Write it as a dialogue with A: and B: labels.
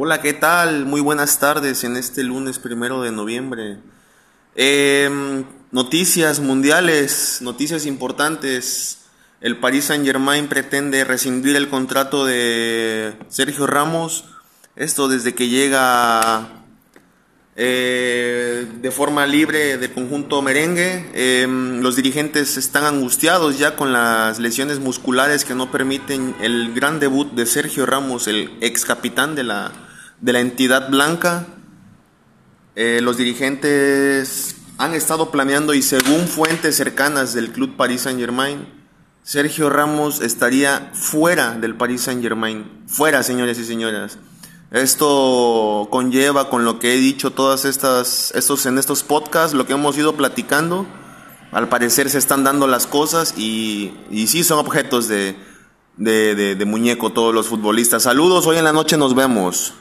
A: Hola, ¿qué tal? Muy buenas tardes en este lunes primero de noviembre. Em, noticias mundiales, noticias importantes. El Paris Saint Germain pretende rescindir el contrato de Sergio Ramos. Esto desde que llega eh, de forma libre del conjunto merengue. Em, los dirigentes están angustiados ya con las lesiones musculares que no permiten el gran debut de Sergio Ramos, el ex capitán de la, de la entidad blanca. Eh, los dirigentes han estado planeando y según fuentes cercanas del club Paris Saint Germain, Sergio Ramos estaría fuera del Paris Saint Germain. Fuera, señores y señoras. Esto conlleva con lo que he dicho todas estas estos en estos podcasts, lo que hemos ido platicando. Al parecer se están dando las cosas y, y sí son objetos de, de, muñeco todos los futbolistas. Saludos, hoy en la noche nos vemos.